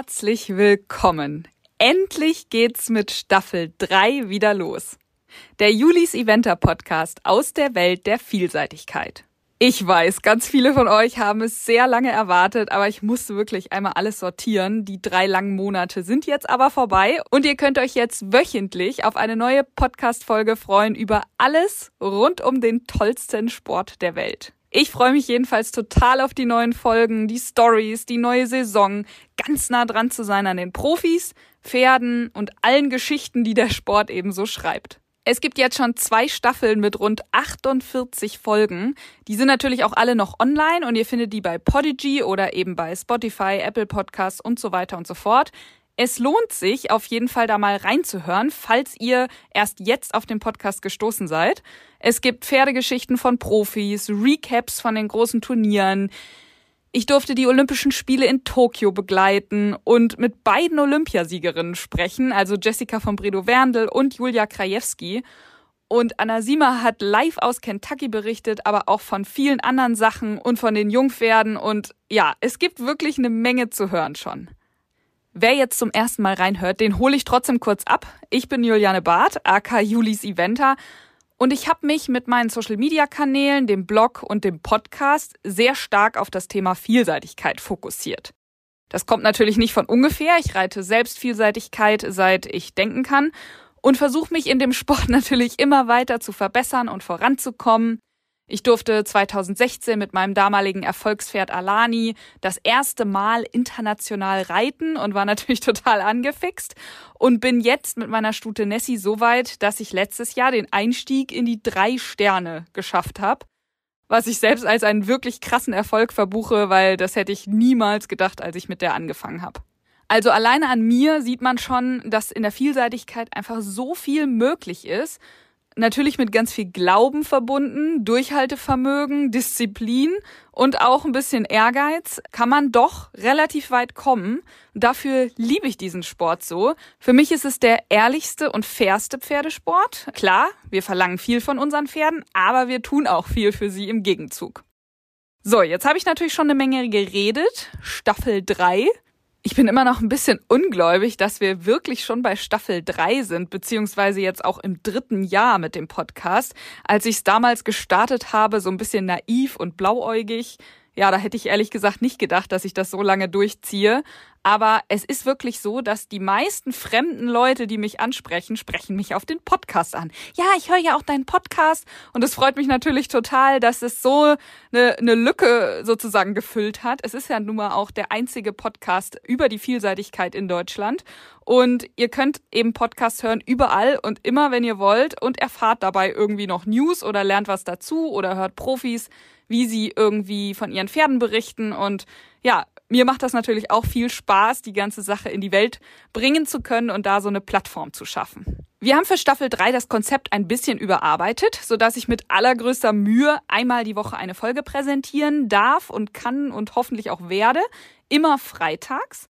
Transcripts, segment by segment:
Herzlich willkommen. Endlich geht's mit Staffel 3 wieder los. Der Julis Eventer Podcast aus der Welt der Vielseitigkeit. Ich weiß, ganz viele von euch haben es sehr lange erwartet, aber ich musste wirklich einmal alles sortieren. Die drei langen Monate sind jetzt aber vorbei und ihr könnt euch jetzt wöchentlich auf eine neue Podcast-Folge freuen über alles rund um den tollsten Sport der Welt. Ich freue mich jedenfalls total auf die neuen Folgen, die Stories, die neue Saison, ganz nah dran zu sein an den Profis, Pferden und allen Geschichten, die der Sport ebenso schreibt. Es gibt jetzt schon zwei Staffeln mit rund 48 Folgen. Die sind natürlich auch alle noch online und ihr findet die bei Podigy oder eben bei Spotify, Apple Podcasts und so weiter und so fort. Es lohnt sich auf jeden Fall da mal reinzuhören, falls ihr erst jetzt auf den Podcast gestoßen seid. Es gibt Pferdegeschichten von Profis, Recaps von den großen Turnieren. Ich durfte die Olympischen Spiele in Tokio begleiten und mit beiden Olympiasiegerinnen sprechen, also Jessica von Bredow-Werndl und Julia Krajewski. Und Anna Sima hat live aus Kentucky berichtet, aber auch von vielen anderen Sachen und von den Jungpferden. Und ja, es gibt wirklich eine Menge zu hören schon. Wer jetzt zum ersten Mal reinhört, den hole ich trotzdem kurz ab. Ich bin Juliane Barth, aka Julis Eventer. Und ich habe mich mit meinen Social-Media-Kanälen, dem Blog und dem Podcast sehr stark auf das Thema Vielseitigkeit fokussiert. Das kommt natürlich nicht von ungefähr. Ich reite selbst Vielseitigkeit, seit ich denken kann und versuche mich in dem Sport natürlich immer weiter zu verbessern und voranzukommen. Ich durfte 2016 mit meinem damaligen Erfolgspferd Alani das erste Mal international reiten und war natürlich total angefixt und bin jetzt mit meiner Stute Nessie so weit, dass ich letztes Jahr den Einstieg in die drei Sterne geschafft habe. Was ich selbst als einen wirklich krassen Erfolg verbuche, weil das hätte ich niemals gedacht, als ich mit der angefangen habe. Also alleine an mir sieht man schon, dass in der Vielseitigkeit einfach so viel möglich ist natürlich mit ganz viel Glauben verbunden, Durchhaltevermögen, Disziplin und auch ein bisschen Ehrgeiz kann man doch relativ weit kommen. Dafür liebe ich diesen Sport so. Für mich ist es der ehrlichste und fairste Pferdesport. Klar, wir verlangen viel von unseren Pferden, aber wir tun auch viel für sie im Gegenzug. So, jetzt habe ich natürlich schon eine Menge geredet. Staffel 3. Ich bin immer noch ein bisschen ungläubig, dass wir wirklich schon bei Staffel 3 sind, beziehungsweise jetzt auch im dritten Jahr mit dem Podcast. Als ich es damals gestartet habe, so ein bisschen naiv und blauäugig, ja, da hätte ich ehrlich gesagt nicht gedacht, dass ich das so lange durchziehe. Aber es ist wirklich so, dass die meisten fremden Leute, die mich ansprechen, sprechen mich auf den Podcast an. Ja, ich höre ja auch deinen Podcast und es freut mich natürlich total, dass es so eine, eine Lücke sozusagen gefüllt hat. Es ist ja nun mal auch der einzige Podcast über die Vielseitigkeit in Deutschland und ihr könnt eben Podcast hören überall und immer, wenn ihr wollt und erfahrt dabei irgendwie noch News oder lernt was dazu oder hört Profis wie sie irgendwie von ihren Pferden berichten. Und ja, mir macht das natürlich auch viel Spaß, die ganze Sache in die Welt bringen zu können und da so eine Plattform zu schaffen. Wir haben für Staffel 3 das Konzept ein bisschen überarbeitet, sodass ich mit allergrößter Mühe einmal die Woche eine Folge präsentieren darf und kann und hoffentlich auch werde. Immer freitags.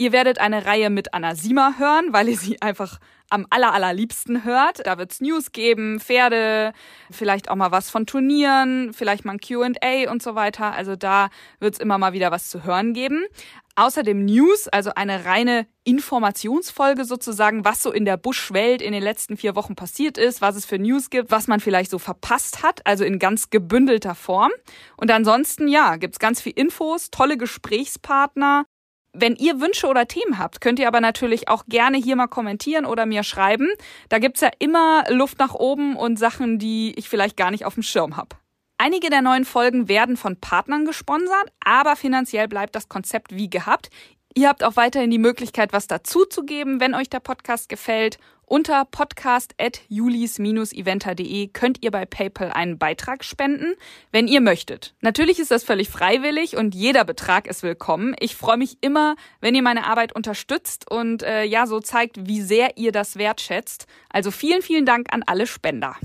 Ihr werdet eine Reihe mit Anna Sima hören, weil ihr sie einfach am aller, allerliebsten hört. Da wird's News geben, Pferde, vielleicht auch mal was von Turnieren, vielleicht mal ein Q&A und so weiter. Also da wird's immer mal wieder was zu hören geben. Außerdem News, also eine reine Informationsfolge sozusagen, was so in der Buschwelt in den letzten vier Wochen passiert ist, was es für News gibt, was man vielleicht so verpasst hat, also in ganz gebündelter Form. Und ansonsten, ja, gibt's ganz viel Infos, tolle Gesprächspartner, wenn ihr Wünsche oder Themen habt, könnt ihr aber natürlich auch gerne hier mal kommentieren oder mir schreiben. Da gibt's ja immer Luft nach oben und Sachen, die ich vielleicht gar nicht auf dem Schirm habe. Einige der neuen Folgen werden von Partnern gesponsert, aber finanziell bleibt das Konzept wie gehabt. Ihr habt auch weiterhin die Möglichkeit, was dazuzugeben, wenn euch der Podcast gefällt. Unter podcast.julis-eventer.de könnt ihr bei PayPal einen Beitrag spenden, wenn ihr möchtet. Natürlich ist das völlig freiwillig und jeder Betrag ist willkommen. Ich freue mich immer, wenn ihr meine Arbeit unterstützt und äh, ja, so zeigt, wie sehr ihr das wertschätzt. Also vielen, vielen Dank an alle Spender.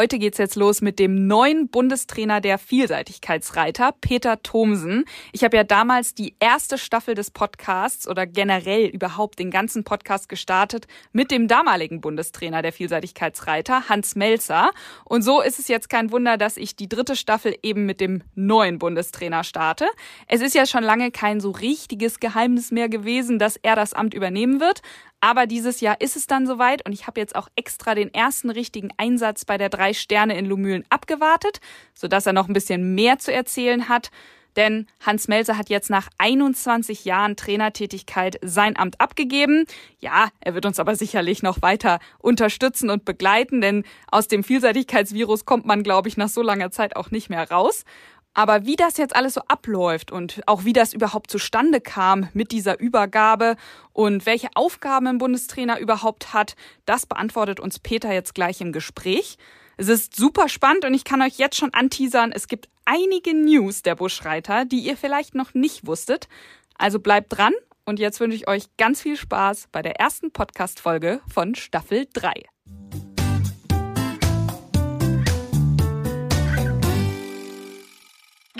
Heute geht's jetzt los mit dem neuen Bundestrainer der Vielseitigkeitsreiter, Peter Thomsen. Ich habe ja damals die erste Staffel des Podcasts oder generell überhaupt den ganzen Podcast gestartet mit dem damaligen Bundestrainer der Vielseitigkeitsreiter, Hans Melzer. Und so ist es jetzt kein Wunder, dass ich die dritte Staffel eben mit dem neuen Bundestrainer starte. Es ist ja schon lange kein so richtiges Geheimnis mehr gewesen, dass er das Amt übernehmen wird. Aber dieses Jahr ist es dann soweit und ich habe jetzt auch extra den ersten richtigen Einsatz bei der drei Sterne in Lumülen abgewartet, sodass er noch ein bisschen mehr zu erzählen hat. Denn Hans Melzer hat jetzt nach 21 Jahren Trainertätigkeit sein Amt abgegeben. Ja, er wird uns aber sicherlich noch weiter unterstützen und begleiten, denn aus dem Vielseitigkeitsvirus kommt man, glaube ich, nach so langer Zeit auch nicht mehr raus. Aber wie das jetzt alles so abläuft und auch wie das überhaupt zustande kam mit dieser Übergabe und welche Aufgaben ein Bundestrainer überhaupt hat, das beantwortet uns Peter jetzt gleich im Gespräch. Es ist super spannend und ich kann euch jetzt schon anteasern, es gibt einige News der Buschreiter, die ihr vielleicht noch nicht wusstet. Also bleibt dran und jetzt wünsche ich euch ganz viel Spaß bei der ersten Podcast-Folge von Staffel 3.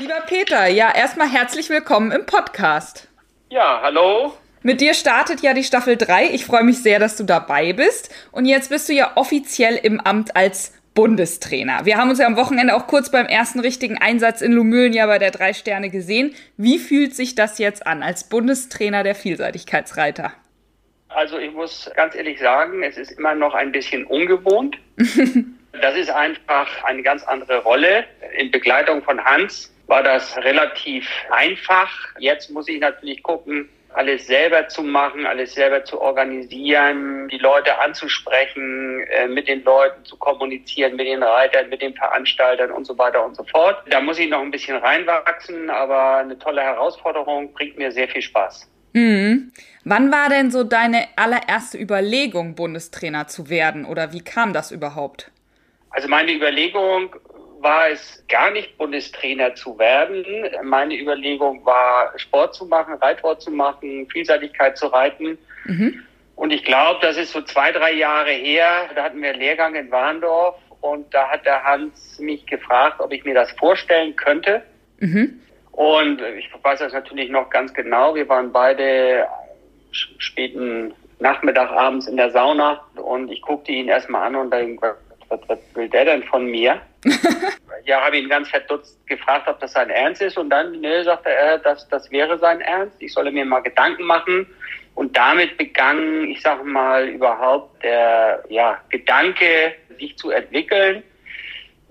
Lieber Peter, ja, erstmal herzlich willkommen im Podcast. Ja, hallo. Mit dir startet ja die Staffel 3. Ich freue mich sehr, dass du dabei bist. Und jetzt bist du ja offiziell im Amt als Bundestrainer. Wir haben uns ja am Wochenende auch kurz beim ersten richtigen Einsatz in Lumülen ja bei der Drei Sterne gesehen. Wie fühlt sich das jetzt an als Bundestrainer der Vielseitigkeitsreiter? Also ich muss ganz ehrlich sagen, es ist immer noch ein bisschen ungewohnt. das ist einfach eine ganz andere Rolle in Begleitung von Hans war das relativ einfach. Jetzt muss ich natürlich gucken, alles selber zu machen, alles selber zu organisieren, die Leute anzusprechen, äh, mit den Leuten zu kommunizieren, mit den Reitern, mit den Veranstaltern und so weiter und so fort. Da muss ich noch ein bisschen reinwachsen, aber eine tolle Herausforderung bringt mir sehr viel Spaß. Mhm. Wann war denn so deine allererste Überlegung, Bundestrainer zu werden oder wie kam das überhaupt? Also meine Überlegung war es gar nicht Bundestrainer zu werden. Meine Überlegung war, Sport zu machen, Reitsport zu machen, Vielseitigkeit zu reiten. Mhm. Und ich glaube, das ist so zwei, drei Jahre her. Da hatten wir einen Lehrgang in Warndorf und da hat der Hans mich gefragt, ob ich mir das vorstellen könnte. Mhm. Und ich weiß das natürlich noch ganz genau. Wir waren beide späten Nachmittag abends in der Sauna und ich guckte ihn erstmal an und dann was, was will der denn von mir? ja, habe ihn ganz verdutzt gefragt, ob das sein Ernst ist. Und dann, ne, sagte er, das, das wäre sein Ernst. Ich solle mir mal Gedanken machen. Und damit begann, ich sage mal, überhaupt der ja, Gedanke, sich zu entwickeln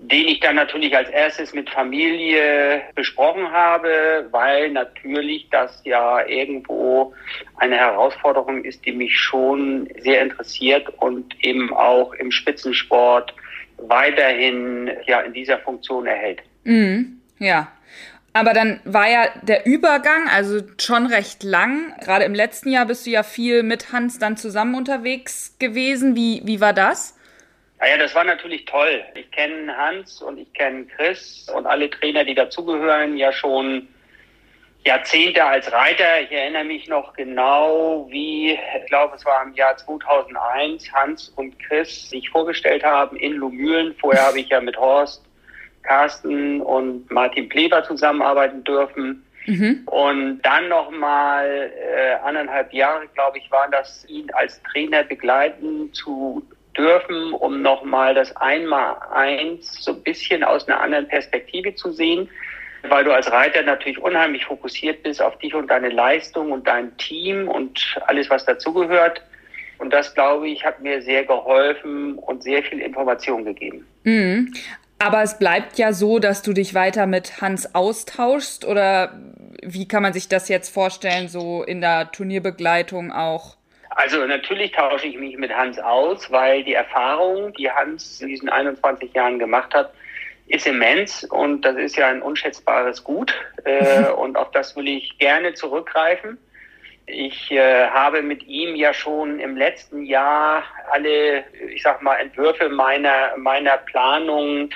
den ich dann natürlich als erstes mit Familie besprochen habe, weil natürlich das ja irgendwo eine Herausforderung ist, die mich schon sehr interessiert und eben auch im Spitzensport weiterhin ja in dieser Funktion erhält. Mhm, ja. Aber dann war ja der Übergang also schon recht lang. Gerade im letzten Jahr bist du ja viel mit Hans dann zusammen unterwegs gewesen. Wie, wie war das? Naja, das war natürlich toll. Ich kenne Hans und ich kenne Chris und alle Trainer, die dazugehören, ja schon Jahrzehnte als Reiter. Ich erinnere mich noch genau, wie, ich glaube, es war im Jahr 2001, Hans und Chris sich vorgestellt haben in Lumülen. Vorher habe ich ja mit Horst, Carsten und Martin Pleber zusammenarbeiten dürfen. Mhm. Und dann nochmal äh, anderthalb Jahre, glaube ich, waren das, ihn als Trainer begleiten zu dürfen, um nochmal das Einmal-Eins so ein bisschen aus einer anderen Perspektive zu sehen, weil du als Reiter natürlich unheimlich fokussiert bist auf dich und deine Leistung und dein Team und alles, was dazugehört. Und das, glaube ich, hat mir sehr geholfen und sehr viel Information gegeben. Mhm. Aber es bleibt ja so, dass du dich weiter mit Hans austauschst oder wie kann man sich das jetzt vorstellen, so in der Turnierbegleitung auch? Also natürlich tausche ich mich mit Hans aus, weil die Erfahrung, die Hans in diesen 21 Jahren gemacht hat, ist immens und das ist ja ein unschätzbares Gut äh, und auf das will ich gerne zurückgreifen. Ich äh, habe mit ihm ja schon im letzten Jahr alle, ich sag mal, Entwürfe meiner meiner Planung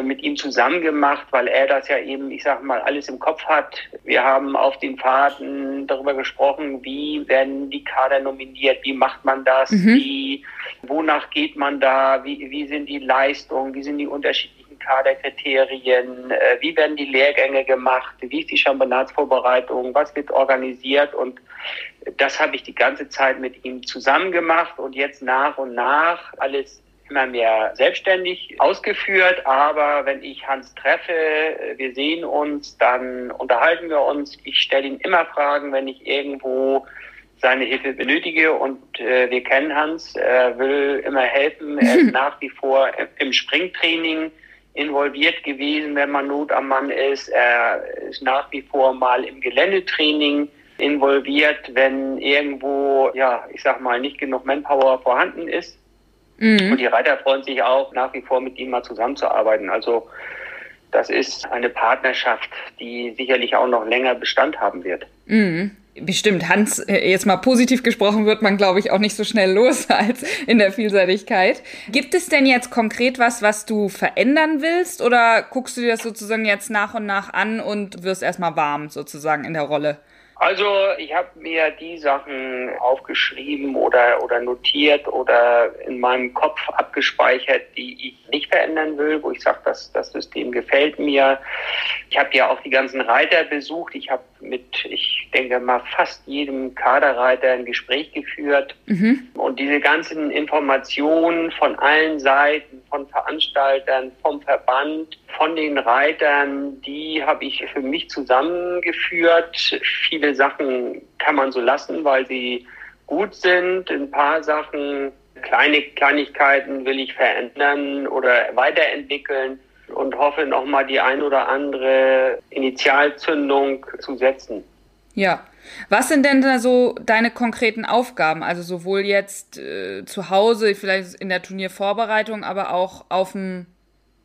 mit ihm zusammen gemacht, weil er das ja eben, ich sag mal, alles im Kopf hat. Wir haben auf den Fahrten darüber gesprochen, wie werden die Kader nominiert, wie macht man das, mhm. wie, wonach geht man da, wie, wie sind die Leistungen, wie sind die unterschiedlichen Kaderkriterien, äh, wie werden die Lehrgänge gemacht, wie ist die Championatsvorbereitung, was wird organisiert und das habe ich die ganze Zeit mit ihm zusammen gemacht und jetzt nach und nach alles immer mehr selbstständig ausgeführt. Aber wenn ich Hans treffe, wir sehen uns, dann unterhalten wir uns. Ich stelle ihm immer Fragen, wenn ich irgendwo seine Hilfe benötige und äh, wir kennen Hans, er will immer helfen, er ist nach wie vor im Springtraining involviert gewesen, wenn man Not am Mann ist. Er ist nach wie vor mal im Geländetraining involviert, wenn irgendwo, ja, ich sag mal, nicht genug Manpower vorhanden ist. Mhm. Und die Reiter freuen sich auch, nach wie vor mit ihm mal zusammenzuarbeiten. Also das ist eine Partnerschaft, die sicherlich auch noch länger Bestand haben wird. Mhm. Bestimmt, Hans, äh, jetzt mal positiv gesprochen, wird man, glaube ich, auch nicht so schnell los als in der Vielseitigkeit. Gibt es denn jetzt konkret was, was du verändern willst oder guckst du dir das sozusagen jetzt nach und nach an und wirst erstmal warm sozusagen in der Rolle? Also ich habe mir die Sachen aufgeschrieben oder, oder notiert oder in meinem Kopf abgespeichert, die ich nicht verändern will, wo ich sage, dass das System gefällt mir. Ich habe ja auch die ganzen Reiter besucht. Ich habe mit, ich denke mal, fast jedem Kaderreiter ein Gespräch geführt. Mhm. Und diese ganzen Informationen von allen Seiten, von Veranstaltern, vom Verband, von den Reitern, die habe ich für mich zusammengeführt. Viele Sachen kann man so lassen, weil sie gut sind. Ein paar Sachen, kleine Kleinigkeiten will ich verändern oder weiterentwickeln und hoffe nochmal die ein oder andere Initialzündung zu setzen. Ja. Was sind denn da so deine konkreten Aufgaben? Also sowohl jetzt äh, zu Hause, vielleicht in der Turniervorbereitung, aber auch auf dem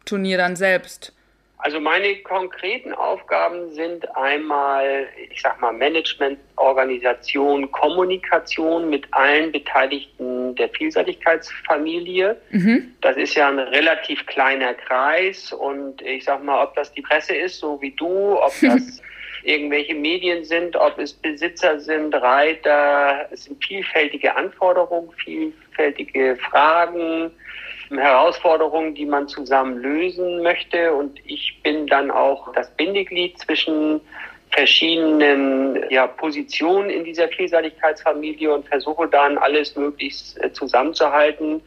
Turnier dann selbst? Also meine konkreten Aufgaben sind einmal, ich sag mal, Management, Organisation, Kommunikation mit allen Beteiligten der Vielseitigkeitsfamilie. Mhm. Das ist ja ein relativ kleiner Kreis und ich sag mal, ob das die Presse ist, so wie du, ob das irgendwelche Medien sind, ob es Besitzer sind, Reiter, es sind vielfältige Anforderungen, vielfältige Fragen Herausforderungen, die man zusammen lösen möchte. Und ich bin dann auch das Bindeglied zwischen verschiedenen ja, Positionen in dieser Vielseitigkeitsfamilie und versuche dann alles möglichst äh, zusammenzuhalten,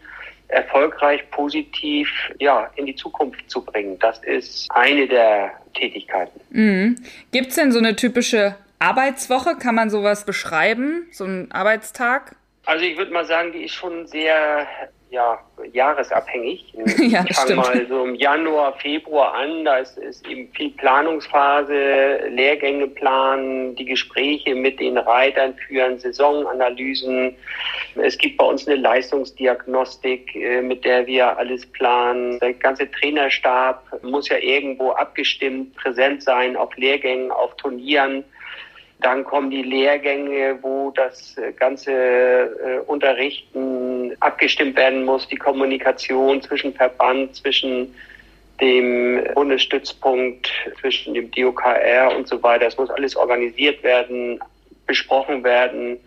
erfolgreich, positiv ja, in die Zukunft zu bringen. Das ist eine der Tätigkeiten. Mhm. Gibt es denn so eine typische Arbeitswoche? Kann man sowas beschreiben? So ein Arbeitstag? Also ich würde mal sagen, die ist schon sehr ja, jahresabhängig. ja, ich fange mal so im Januar, Februar an, da ist, ist eben viel Planungsphase, Lehrgänge planen, die Gespräche mit den Reitern führen, Saisonanalysen. Es gibt bei uns eine Leistungsdiagnostik, äh, mit der wir alles planen. Der ganze Trainerstab muss ja irgendwo abgestimmt präsent sein auf Lehrgängen, auf Turnieren. Dann kommen die Lehrgänge, wo das ganze äh, Unterrichten abgestimmt werden muss, die Kommunikation zwischen Verband, zwischen dem Bundesstützpunkt, zwischen dem DOKR und so weiter. Es muss alles organisiert werden, besprochen werden.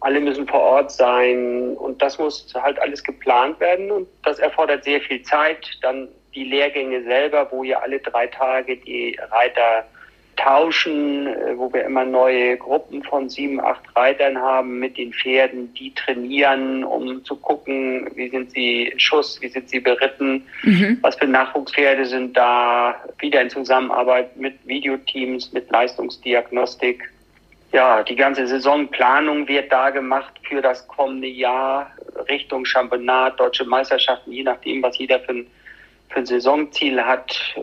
Alle müssen vor Ort sein und das muss halt alles geplant werden und das erfordert sehr viel Zeit. Dann die Lehrgänge selber, wo ja alle drei Tage die Reiter tauschen, äh, wo wir immer neue Gruppen von sieben, acht Reitern haben mit den Pferden, die trainieren, um zu gucken, wie sind sie in Schuss, wie sind sie beritten, mhm. was für Nachwuchspferde sind da, wieder in Zusammenarbeit mit Videoteams, mit Leistungsdiagnostik. Ja, die ganze Saisonplanung wird da gemacht für das kommende Jahr Richtung Championat, deutsche Meisterschaften, je nachdem, was jeder für ein, für ein Saisonziel hat äh,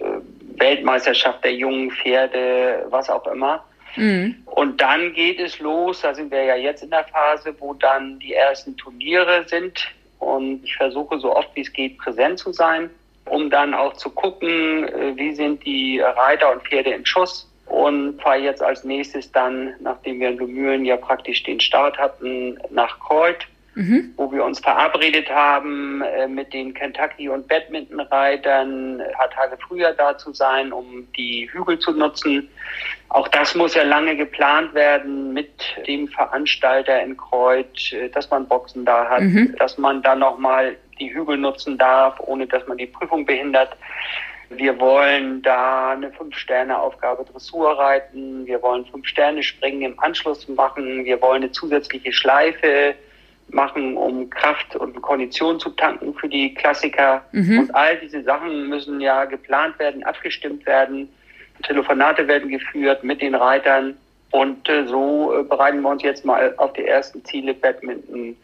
Weltmeisterschaft der jungen Pferde, was auch immer. Mhm. Und dann geht es los, da sind wir ja jetzt in der Phase, wo dann die ersten Turniere sind. Und ich versuche so oft wie es geht präsent zu sein, um dann auch zu gucken, äh, wie sind die Reiter und Pferde im Schuss. Und fahre jetzt als nächstes dann, nachdem wir in Gemühlen ja praktisch den Start hatten, nach Kreuz mhm. wo wir uns verabredet haben, äh, mit den Kentucky- und Badminton-Reitern ein paar Tage früher da zu sein, um die Hügel zu nutzen. Auch das muss ja lange geplant werden mit dem Veranstalter in Kreuz, äh, dass man Boxen da hat, mhm. dass man dann nochmal die Hügel nutzen darf, ohne dass man die Prüfung behindert. Wir wollen da eine Fünf-Sterne-Aufgabe Dressur reiten. Wir wollen Fünf-Sterne-Springen im Anschluss machen. Wir wollen eine zusätzliche Schleife machen, um Kraft und Kondition zu tanken für die Klassiker. Mhm. Und all diese Sachen müssen ja geplant werden, abgestimmt werden. Telefonate werden geführt mit den Reitern. Und äh, so äh, bereiten wir uns jetzt mal auf die ersten Ziele Badminton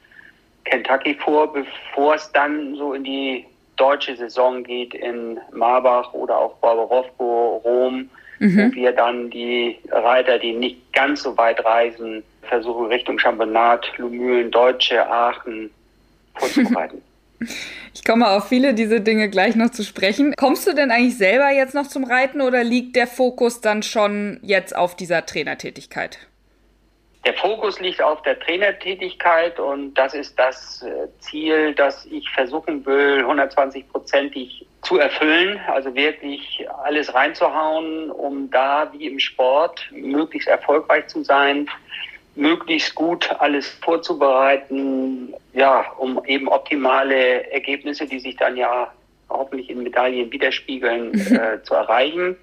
Kentucky vor, bevor es dann so in die deutsche Saison geht in Marbach oder auch Barbarovko, Rom, mhm. wo wir dann die Reiter, die nicht ganz so weit reisen, versuchen Richtung Championat, Lumülen, Deutsche, Aachen vorzubereiten. Ich komme auf viele dieser Dinge gleich noch zu sprechen. Kommst du denn eigentlich selber jetzt noch zum Reiten oder liegt der Fokus dann schon jetzt auf dieser Trainertätigkeit? Der Fokus liegt auf der Trainertätigkeit und das ist das äh, Ziel, das ich versuchen will, 120-prozentig zu erfüllen, also wirklich alles reinzuhauen, um da wie im Sport möglichst erfolgreich zu sein, möglichst gut alles vorzubereiten, ja, um eben optimale Ergebnisse, die sich dann ja hoffentlich in Medaillen widerspiegeln, äh, zu erreichen.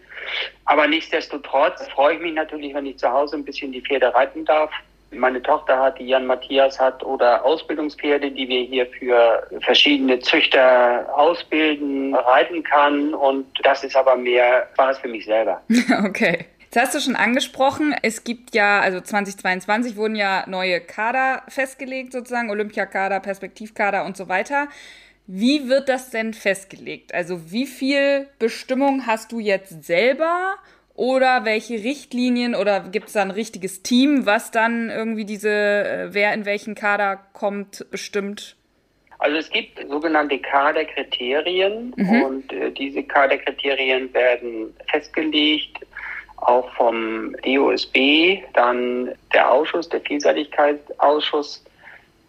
Aber nichtsdestotrotz freue ich mich natürlich, wenn ich zu Hause ein bisschen die Pferde reiten darf. Meine Tochter hat, die Jan Matthias hat, oder Ausbildungspferde, die wir hier für verschiedene Züchter ausbilden, reiten kann. Und das ist aber mehr Spaß für mich selber. Okay. Jetzt hast du schon angesprochen, es gibt ja, also 2022 wurden ja neue Kader festgelegt, sozusagen, Olympiakader, Perspektivkader und so weiter. Wie wird das denn festgelegt? Also wie viel Bestimmung hast du jetzt selber oder welche Richtlinien oder gibt es da ein richtiges Team, was dann irgendwie diese, äh, wer in welchen Kader kommt, bestimmt? Also es gibt sogenannte Kaderkriterien mhm. und äh, diese Kaderkriterien werden festgelegt, auch vom DOSB, dann der Ausschuss, der Vielseitigkeitsausschuss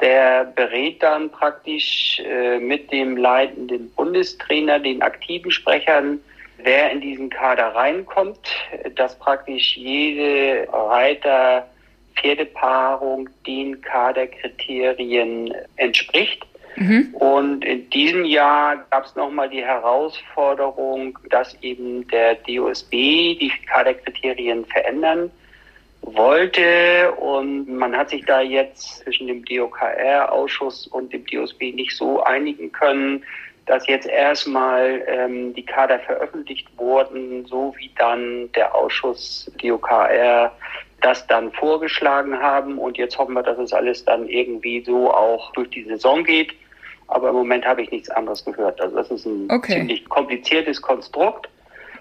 der berät dann praktisch äh, mit dem leitenden Bundestrainer, den aktiven Sprechern, wer in diesen Kader reinkommt, dass praktisch jede Reiter Pferdepaarung den Kaderkriterien entspricht. Mhm. Und in diesem Jahr gab es nochmal die Herausforderung, dass eben der DOSB die Kaderkriterien verändern wollte. Und man hat sich da jetzt zwischen dem DOKR-Ausschuss und dem DOSB nicht so einigen können, dass jetzt erstmal ähm, die Kader veröffentlicht wurden, so wie dann der Ausschuss DOKR das dann vorgeschlagen haben. Und jetzt hoffen wir, dass es alles dann irgendwie so auch durch die Saison geht. Aber im Moment habe ich nichts anderes gehört. Also das ist ein okay. ziemlich kompliziertes Konstrukt.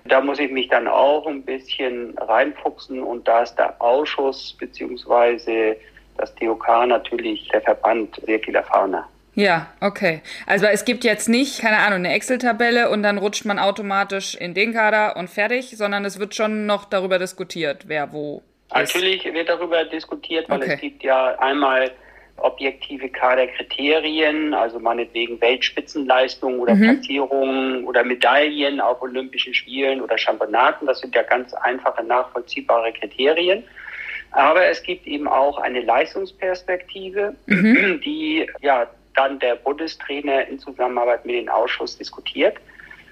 Da muss ich mich dann auch ein bisschen reinfuchsen und da ist der Ausschuss beziehungsweise das DOK natürlich der Verband sehr viel erfahrener. Ja, okay. Also es gibt jetzt nicht, keine Ahnung, eine Excel-Tabelle und dann rutscht man automatisch in den Kader und fertig, sondern es wird schon noch darüber diskutiert, wer wo. Natürlich ist. wird darüber diskutiert, weil okay. es gibt ja einmal objektive Kaderkriterien, also meinetwegen Weltspitzenleistungen oder mhm. Platzierungen oder Medaillen auf Olympischen Spielen oder Championaten. Das sind ja ganz einfache, nachvollziehbare Kriterien. Aber es gibt eben auch eine Leistungsperspektive, mhm. die ja dann der Bundestrainer in Zusammenarbeit mit dem Ausschuss diskutiert.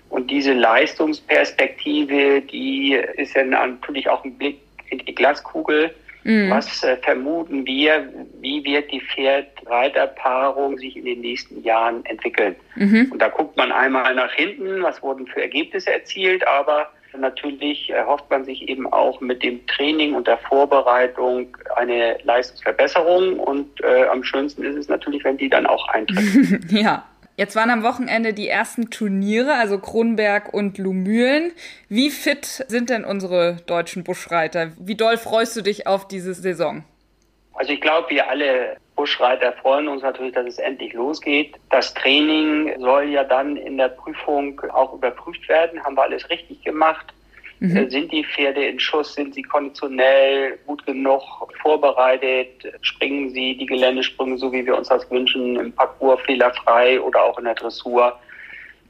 Und diese Leistungsperspektive, die ist ja natürlich auch ein Blick in die Glaskugel. Mhm. Was äh, vermuten wir, wie wird die Pferd-Reiter-Paarung sich in den nächsten Jahren entwickeln? Mhm. Und da guckt man einmal nach hinten, was wurden für Ergebnisse erzielt, aber natürlich erhofft man sich eben auch mit dem Training und der Vorbereitung eine Leistungsverbesserung. Und äh, am schönsten ist es natürlich, wenn die dann auch eintreten. ja. Jetzt waren am Wochenende die ersten Turniere, also Kronberg und Lumülen. Wie fit sind denn unsere deutschen Buschreiter? Wie doll freust du dich auf diese Saison? Also ich glaube, wir alle Buschreiter freuen uns natürlich, dass es endlich losgeht. Das Training soll ja dann in der Prüfung auch überprüft werden. Haben wir alles richtig gemacht? Mhm. Äh, sind die Pferde in Schuss? Sind sie konditionell gut genug vorbereitet? Springen sie die Geländesprünge so, wie wir uns das wünschen, im Parcours fehlerfrei oder auch in der Dressur?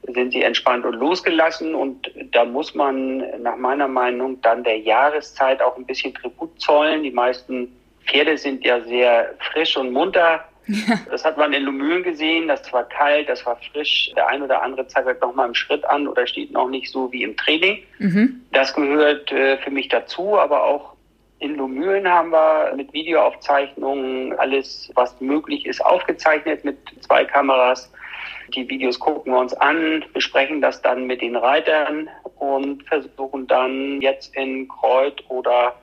Sind sie entspannt und losgelassen? Und da muss man nach meiner Meinung dann der Jahreszeit auch ein bisschen Tribut zollen. Die meisten Pferde sind ja sehr frisch und munter ja. Das hat man in Lumülen gesehen, das war kalt, das war frisch. Der ein oder andere zeigt halt noch mal im Schritt an oder steht noch nicht so wie im Training. Mhm. Das gehört äh, für mich dazu, aber auch in Lumülen haben wir mit Videoaufzeichnungen alles, was möglich ist, aufgezeichnet mit zwei Kameras. Die Videos gucken wir uns an, besprechen das dann mit den Reitern und versuchen dann jetzt in Kreuz oder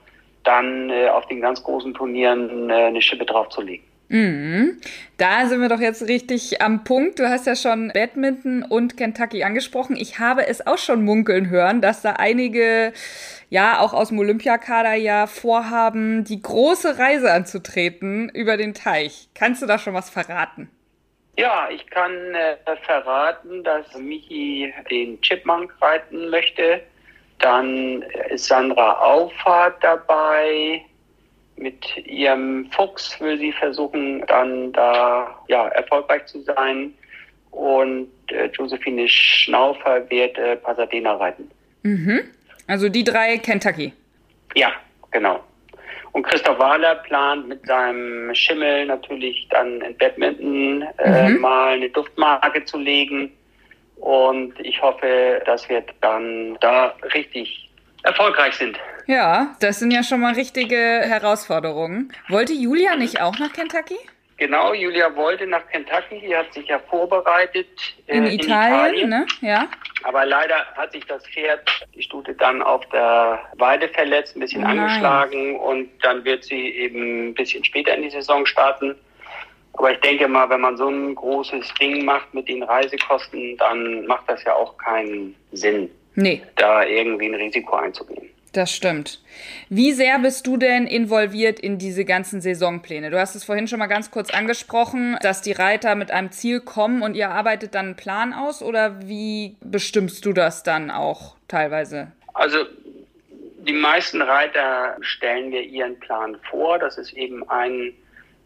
dann äh, auf den ganz großen Turnieren äh, eine Schippe draufzulegen. Mhm. Da sind wir doch jetzt richtig am Punkt. Du hast ja schon Badminton und Kentucky angesprochen. Ich habe es auch schon munkeln hören, dass da einige, ja, auch aus dem Olympiakader ja vorhaben, die große Reise anzutreten über den Teich. Kannst du da schon was verraten? Ja, ich kann äh, verraten, dass Michi den Chipmunk reiten möchte. Dann ist Sandra Auffahrt dabei mit ihrem Fuchs will sie versuchen, dann da ja, erfolgreich zu sein. Und äh, Josephine Schnaufer wird äh, Pasadena reiten. Mhm. Also die drei Kentucky. Ja, genau. Und Christoph Wahler plant mit seinem Schimmel natürlich dann in Badminton äh, mhm. mal eine Duftmarke zu legen. Und ich hoffe, dass wir dann da richtig erfolgreich sind. Ja, das sind ja schon mal richtige Herausforderungen. Wollte Julia nicht auch nach Kentucky? Genau, Julia wollte nach Kentucky. Sie hat sich ja vorbereitet äh, in, Italien, in Italien, ne? Ja. Aber leider hat sich das Pferd, die Stute, dann auf der Weide verletzt, ein bisschen oh angeschlagen und dann wird sie eben ein bisschen später in die Saison starten. Aber ich denke mal, wenn man so ein großes Ding macht mit den Reisekosten, dann macht das ja auch keinen Sinn, nee. da irgendwie ein Risiko einzugehen. Das stimmt. Wie sehr bist du denn involviert in diese ganzen Saisonpläne? Du hast es vorhin schon mal ganz kurz angesprochen, dass die Reiter mit einem Ziel kommen und ihr arbeitet dann einen Plan aus oder wie bestimmst du das dann auch teilweise? Also die meisten Reiter stellen mir ihren Plan vor. Das ist eben ein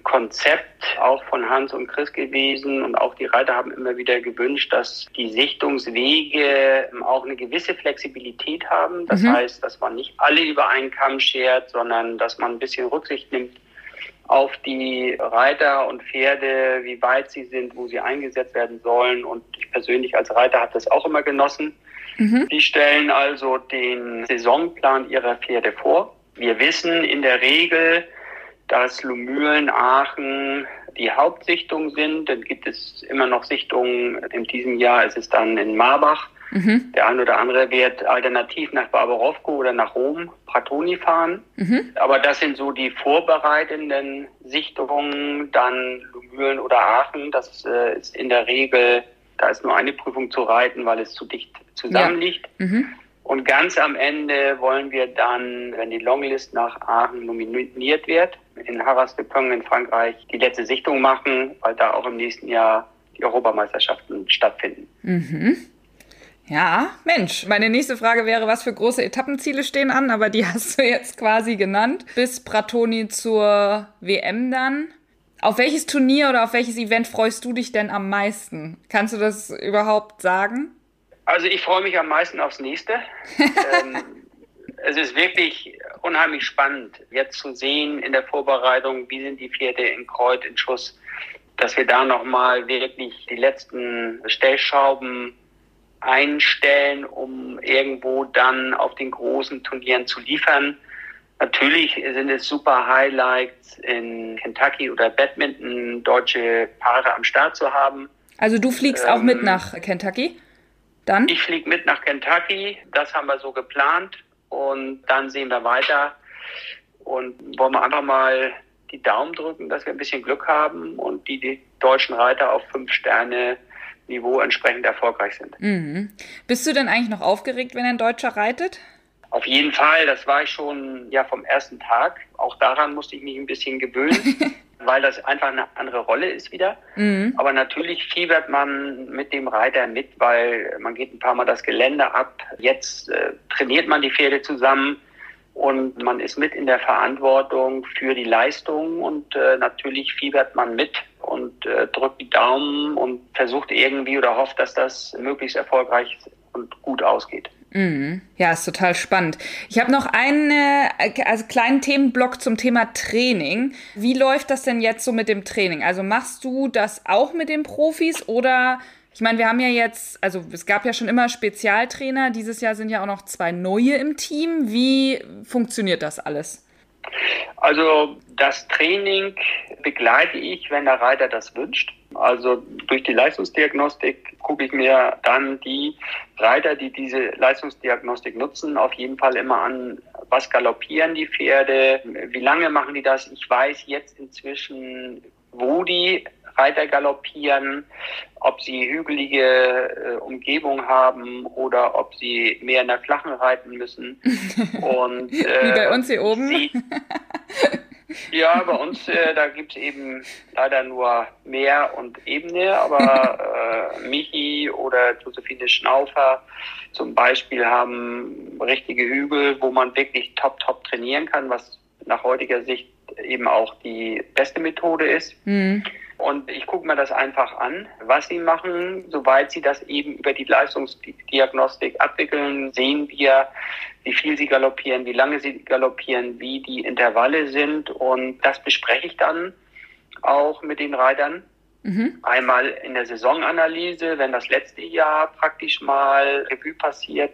Konzept auch von Hans und Chris gewesen und auch die Reiter haben immer wieder gewünscht, dass die Sichtungswege auch eine gewisse Flexibilität haben. Das mhm. heißt, dass man nicht alle über einen Kamm schert, sondern dass man ein bisschen Rücksicht nimmt auf die Reiter und Pferde, wie weit sie sind, wo sie eingesetzt werden sollen. Und ich persönlich als Reiter habe das auch immer genossen. Mhm. Die stellen also den Saisonplan ihrer Pferde vor. Wir wissen in der Regel, dass Lumülen, Aachen die Hauptsichtungen sind. Dann gibt es immer noch Sichtungen. In diesem Jahr ist es dann in Marbach. Mhm. Der ein oder andere wird alternativ nach Barbarovko oder nach Rom, Pratoni fahren. Mhm. Aber das sind so die vorbereitenden Sichtungen. Dann Lumülen oder Aachen. Das äh, ist in der Regel, da ist nur eine Prüfung zu reiten, weil es zu dicht zusammenliegt. Ja. Mhm. Und ganz am Ende wollen wir dann, wenn die Longlist nach Aachen nominiert wird, in Harras de Pong in Frankreich die letzte Sichtung machen, weil da auch im nächsten Jahr die Europameisterschaften stattfinden. Mhm. Ja, Mensch, meine nächste Frage wäre, was für große Etappenziele stehen an, aber die hast du jetzt quasi genannt. Bis Pratoni zur WM dann. Auf welches Turnier oder auf welches Event freust du dich denn am meisten? Kannst du das überhaupt sagen? Also ich freue mich am meisten aufs nächste. ähm, es ist wirklich unheimlich spannend, jetzt zu sehen in der Vorbereitung, wie sind die Pferde in Kreuz, in Schuss, dass wir da nochmal wirklich die letzten Stellschrauben einstellen, um irgendwo dann auf den großen Turnieren zu liefern. Natürlich sind es super Highlights in Kentucky oder Badminton, deutsche Paare am Start zu haben. Also du fliegst ähm, auch mit ähm, nach Kentucky? Dann? Ich fliege mit nach Kentucky, das haben wir so geplant und dann sehen wir weiter und wollen wir einfach mal die Daumen drücken, dass wir ein bisschen Glück haben und die, die deutschen Reiter auf fünf Sterne Niveau entsprechend erfolgreich sind. Mhm. Bist du denn eigentlich noch aufgeregt, wenn ein Deutscher reitet? Auf jeden Fall, das war ich schon ja vom ersten Tag. Auch daran musste ich mich ein bisschen gewöhnen. weil das einfach eine andere Rolle ist wieder. Mhm. Aber natürlich fiebert man mit dem Reiter mit, weil man geht ein paar Mal das Gelände ab. Jetzt äh, trainiert man die Pferde zusammen und man ist mit in der Verantwortung für die Leistung und äh, natürlich fiebert man mit und äh, drückt die Daumen und versucht irgendwie oder hofft, dass das möglichst erfolgreich und gut ausgeht. Mhm. Ja, ist total spannend. Ich habe noch einen äh, also kleinen Themenblock zum Thema Training. Wie läuft das denn jetzt so mit dem Training? Also machst du das auch mit den Profis oder ich meine, wir haben ja jetzt, also es gab ja schon immer Spezialtrainer, dieses Jahr sind ja auch noch zwei neue im Team. Wie funktioniert das alles? Also das Training begleite ich, wenn der Reiter das wünscht. Also durch die Leistungsdiagnostik gucke ich mir dann die Reiter, die diese Leistungsdiagnostik nutzen, auf jeden Fall immer an, was galoppieren die Pferde, wie lange machen die das. Ich weiß jetzt inzwischen, wo die Reiter galoppieren, ob sie hügelige äh, Umgebung haben oder ob sie mehr in der Flachen reiten müssen. Und, äh, Wie bei uns hier oben. Ja, bei uns, äh, da gibt's eben leider nur Meer und Ebene, aber äh, Michi oder Josephine Schnaufer zum Beispiel haben richtige Hügel, wo man wirklich top, top trainieren kann, was nach heutiger Sicht eben auch die beste Methode ist. Mhm. Und ich gucke mir das einfach an, was sie machen. Soweit sie das eben über die Leistungsdiagnostik abwickeln, sehen wir, wie viel sie galoppieren, wie lange sie galoppieren, wie die Intervalle sind. Und das bespreche ich dann auch mit den Reitern. Mhm. Einmal in der Saisonanalyse, wenn das letzte Jahr praktisch mal Revue passiert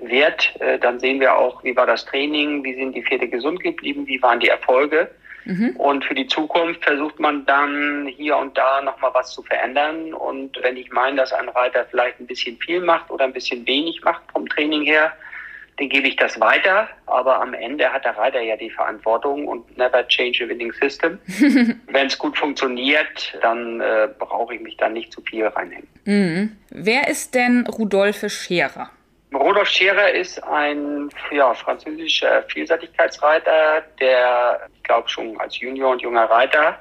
wird, äh, dann sehen wir auch, wie war das Training, wie sind die Pferde gesund geblieben, wie waren die Erfolge. Mhm. Und für die Zukunft versucht man dann hier und da nochmal was zu verändern. Und wenn ich meine, dass ein Reiter vielleicht ein bisschen viel macht oder ein bisschen wenig macht vom Training her, dann gebe ich das weiter. Aber am Ende hat der Reiter ja die Verantwortung und never change a winning system. wenn es gut funktioniert, dann äh, brauche ich mich da nicht zu viel reinhängen. Mhm. Wer ist denn Rudolfe Scherer? Rudolf Scherer ist ein ja, französischer Vielseitigkeitsreiter, der, ich glaube, schon als Junior und junger Reiter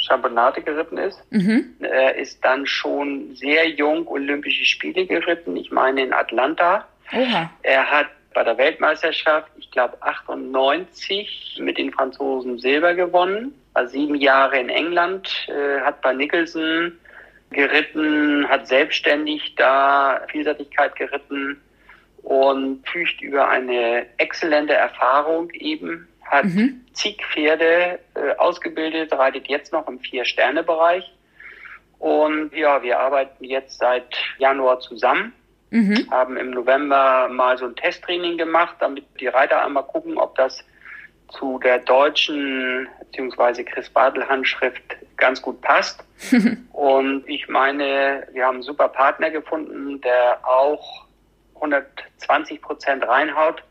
Championate geritten ist. Mhm. Er ist dann schon sehr jung Olympische Spiele geritten, ich meine in Atlanta. Oha. Er hat bei der Weltmeisterschaft, ich glaube 98, mit den Franzosen Silber gewonnen, war sieben Jahre in England, äh, hat bei Nicholson geritten, hat selbstständig da Vielseitigkeit geritten und fügt über eine exzellente Erfahrung eben, hat mhm. zig Pferde äh, ausgebildet, reitet jetzt noch im Vier-Sterne-Bereich. Und ja, wir arbeiten jetzt seit Januar zusammen, mhm. haben im November mal so ein Testtraining gemacht, damit die Reiter einmal gucken, ob das zu der deutschen bzw. Chris Bartel Handschrift ganz gut passt. und ich meine, wir haben einen super Partner gefunden, der auch 120 Prozent reinhaut,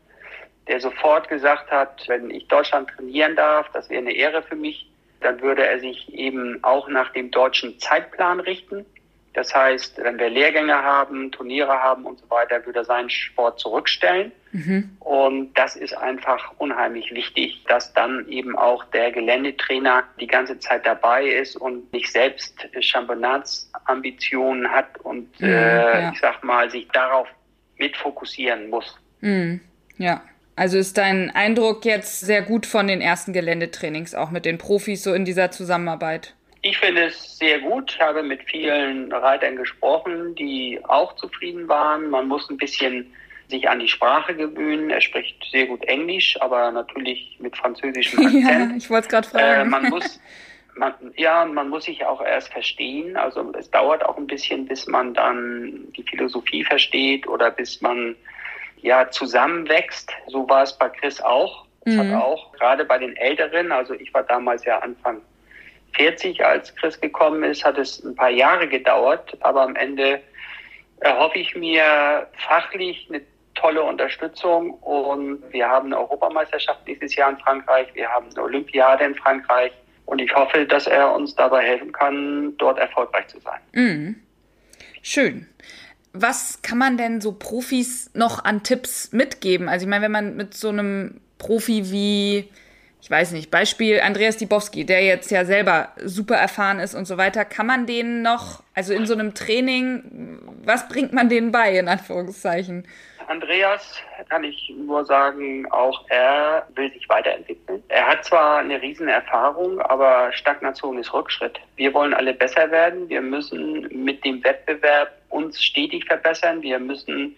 der sofort gesagt hat, wenn ich Deutschland trainieren darf, das wäre eine Ehre für mich, dann würde er sich eben auch nach dem deutschen Zeitplan richten. Das heißt, wenn wir Lehrgänge haben, Turniere haben und so weiter, würde er seinen Sport zurückstellen. Mhm. Und das ist einfach unheimlich wichtig, dass dann eben auch der Geländetrainer die ganze Zeit dabei ist und nicht selbst Championatsambitionen hat und mhm, äh, ja. ich sag mal, sich darauf mit fokussieren muss. Mhm. Ja. Also ist dein Eindruck jetzt sehr gut von den ersten Geländetrainings, auch mit den Profis so in dieser Zusammenarbeit? Ich finde es sehr gut. Ich habe mit vielen Reitern gesprochen, die auch zufrieden waren. Man muss ein bisschen sich an die Sprache gewöhnen. Er spricht sehr gut Englisch, aber natürlich mit französischem Akzent. Ja, ich wollte es gerade fragen. Äh, man muss, man, ja, man muss sich auch erst verstehen. Also es dauert auch ein bisschen, bis man dann die Philosophie versteht oder bis man ja zusammenwächst. So war es bei Chris auch. Es mhm. hat auch gerade bei den Älteren, also ich war damals ja Anfang 40, als Chris gekommen ist, hat es ein paar Jahre gedauert, aber am Ende erhoffe ich mir fachlich eine tolle Unterstützung und wir haben eine Europameisterschaft dieses Jahr in Frankreich, wir haben eine Olympiade in Frankreich und ich hoffe, dass er uns dabei helfen kann, dort erfolgreich zu sein. Mhm. Schön. Was kann man denn so Profis noch an Tipps mitgeben? Also ich meine, wenn man mit so einem Profi wie ich weiß nicht, Beispiel Andreas Dibowski, der jetzt ja selber super erfahren ist und so weiter, kann man denen noch, also in so einem Training, was bringt man denen bei, in Anführungszeichen? Andreas kann ich nur sagen, auch er will sich weiterentwickeln. Er hat zwar eine riesen Erfahrung, aber Stagnation ist Rückschritt. Wir wollen alle besser werden. Wir müssen mit dem Wettbewerb uns stetig verbessern. Wir müssen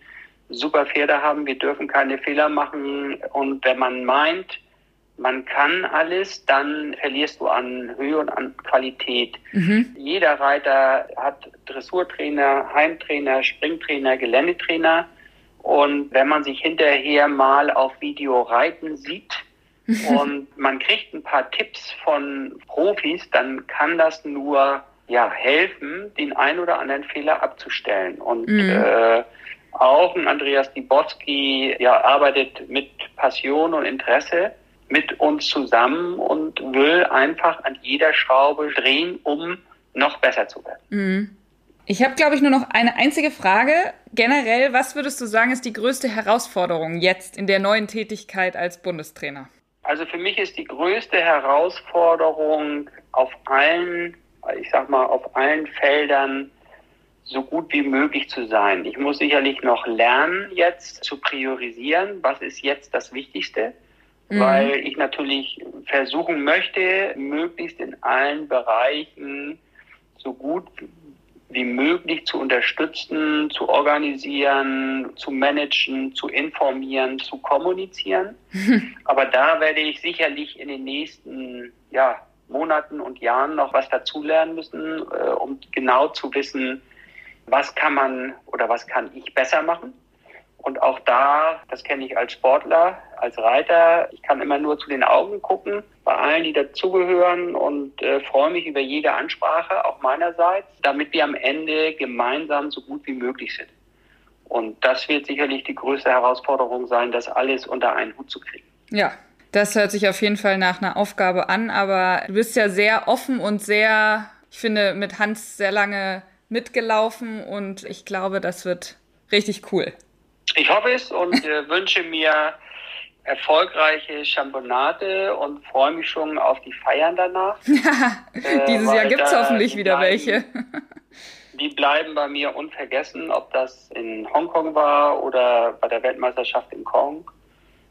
super Pferde haben. Wir dürfen keine Fehler machen. Und wenn man meint, man kann alles, dann verlierst du an Höhe und an Qualität. Mhm. Jeder Reiter hat Dressurtrainer, Heimtrainer, Springtrainer, Geländetrainer. Und wenn man sich hinterher mal auf Video reiten sieht und man kriegt ein paar Tipps von Profis, dann kann das nur ja, helfen, den ein oder anderen Fehler abzustellen. Und mhm. äh, auch ein Andreas Dibowski ja, arbeitet mit Passion und Interesse mit uns zusammen und will einfach an jeder Schraube drehen, um noch besser zu werden. Mhm. Ich habe, glaube ich, nur noch eine einzige Frage. Generell, was würdest du sagen, ist die größte Herausforderung jetzt in der neuen Tätigkeit als Bundestrainer? Also für mich ist die größte Herausforderung auf allen, ich sag mal, auf allen Feldern so gut wie möglich zu sein. Ich muss sicherlich noch lernen, jetzt zu priorisieren, was ist jetzt das Wichtigste, mhm. weil ich natürlich versuchen möchte, möglichst in allen Bereichen so gut wie möglich zu unterstützen, zu organisieren, zu managen, zu informieren, zu kommunizieren. Aber da werde ich sicherlich in den nächsten ja, Monaten und Jahren noch was dazulernen müssen, äh, um genau zu wissen, was kann man oder was kann ich besser machen und auch da, das kenne ich als Sportler, als Reiter, ich kann immer nur zu den Augen gucken bei allen, die dazugehören und äh, freue mich über jede Ansprache, auch meinerseits, damit wir am Ende gemeinsam so gut wie möglich sind. Und das wird sicherlich die größte Herausforderung sein, das alles unter einen Hut zu kriegen. Ja, das hört sich auf jeden Fall nach einer Aufgabe an, aber du bist ja sehr offen und sehr, ich finde, mit Hans sehr lange mitgelaufen und ich glaube, das wird richtig cool. Ich hoffe es und äh, wünsche mir erfolgreiche Championate und freue mich schon auf die Feiern danach. äh, Dieses Jahr gibt es hoffentlich wieder bleiben, welche. die bleiben bei mir unvergessen, ob das in Hongkong war oder bei der Weltmeisterschaft in Kong,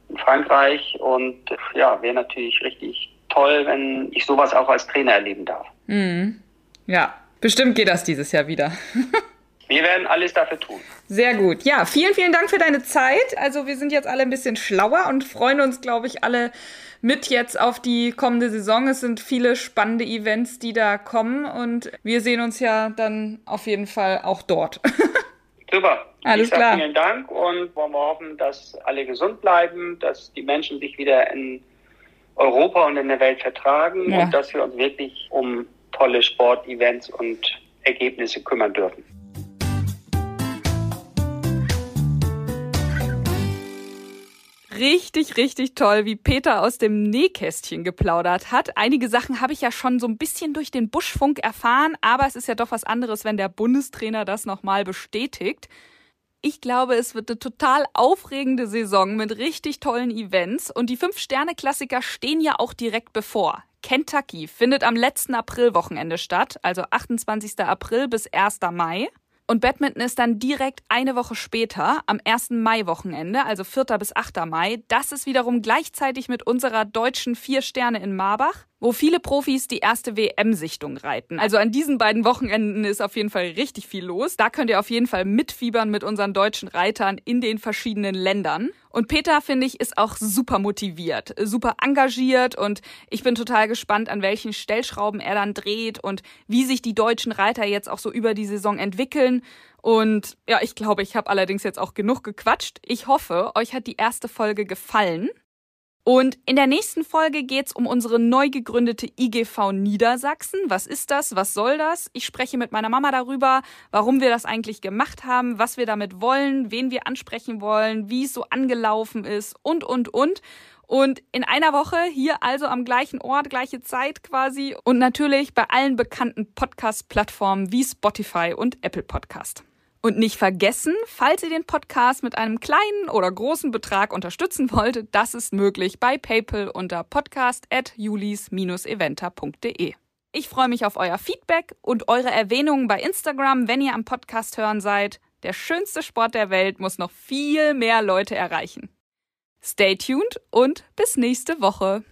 in Frankreich. Und ja, wäre natürlich richtig toll, wenn ich sowas auch als Trainer erleben darf. Mhm. Ja, bestimmt geht das dieses Jahr wieder. Wir werden alles dafür tun. Sehr gut. Ja, vielen, vielen Dank für deine Zeit. Also wir sind jetzt alle ein bisschen schlauer und freuen uns, glaube ich, alle mit jetzt auf die kommende Saison. Es sind viele spannende Events, die da kommen und wir sehen uns ja dann auf jeden Fall auch dort. Super. Alles ich klar. Vielen Dank und wollen wir hoffen, dass alle gesund bleiben, dass die Menschen sich wieder in Europa und in der Welt vertragen ja. und dass wir uns wirklich um tolle Sportevents und Ergebnisse kümmern dürfen. Richtig, richtig toll, wie Peter aus dem Nähkästchen geplaudert hat. Einige Sachen habe ich ja schon so ein bisschen durch den Buschfunk erfahren, aber es ist ja doch was anderes, wenn der Bundestrainer das nochmal bestätigt. Ich glaube, es wird eine total aufregende Saison mit richtig tollen Events und die Fünf-Sterne-Klassiker stehen ja auch direkt bevor. Kentucky findet am letzten Aprilwochenende statt, also 28. April bis 1. Mai. Und Badminton ist dann direkt eine Woche später, am 1. Mai-Wochenende, also 4. bis 8. Mai. Das ist wiederum gleichzeitig mit unserer deutschen Vier Sterne in Marbach wo viele Profis die erste WM-Sichtung reiten. Also an diesen beiden Wochenenden ist auf jeden Fall richtig viel los. Da könnt ihr auf jeden Fall mitfiebern mit unseren deutschen Reitern in den verschiedenen Ländern. Und Peter, finde ich, ist auch super motiviert, super engagiert und ich bin total gespannt, an welchen Stellschrauben er dann dreht und wie sich die deutschen Reiter jetzt auch so über die Saison entwickeln. Und ja, ich glaube, ich habe allerdings jetzt auch genug gequatscht. Ich hoffe, euch hat die erste Folge gefallen. Und in der nächsten Folge geht's um unsere neu gegründete IGV Niedersachsen. Was ist das? Was soll das? Ich spreche mit meiner Mama darüber, warum wir das eigentlich gemacht haben, was wir damit wollen, wen wir ansprechen wollen, wie es so angelaufen ist und, und, und. Und in einer Woche hier also am gleichen Ort, gleiche Zeit quasi und natürlich bei allen bekannten Podcast-Plattformen wie Spotify und Apple Podcast. Und nicht vergessen, falls ihr den Podcast mit einem kleinen oder großen Betrag unterstützen wollt, das ist möglich bei PayPal unter podcast.julis-eventer.de. Ich freue mich auf euer Feedback und eure Erwähnungen bei Instagram, wenn ihr am Podcast hören seid. Der schönste Sport der Welt muss noch viel mehr Leute erreichen. Stay tuned und bis nächste Woche.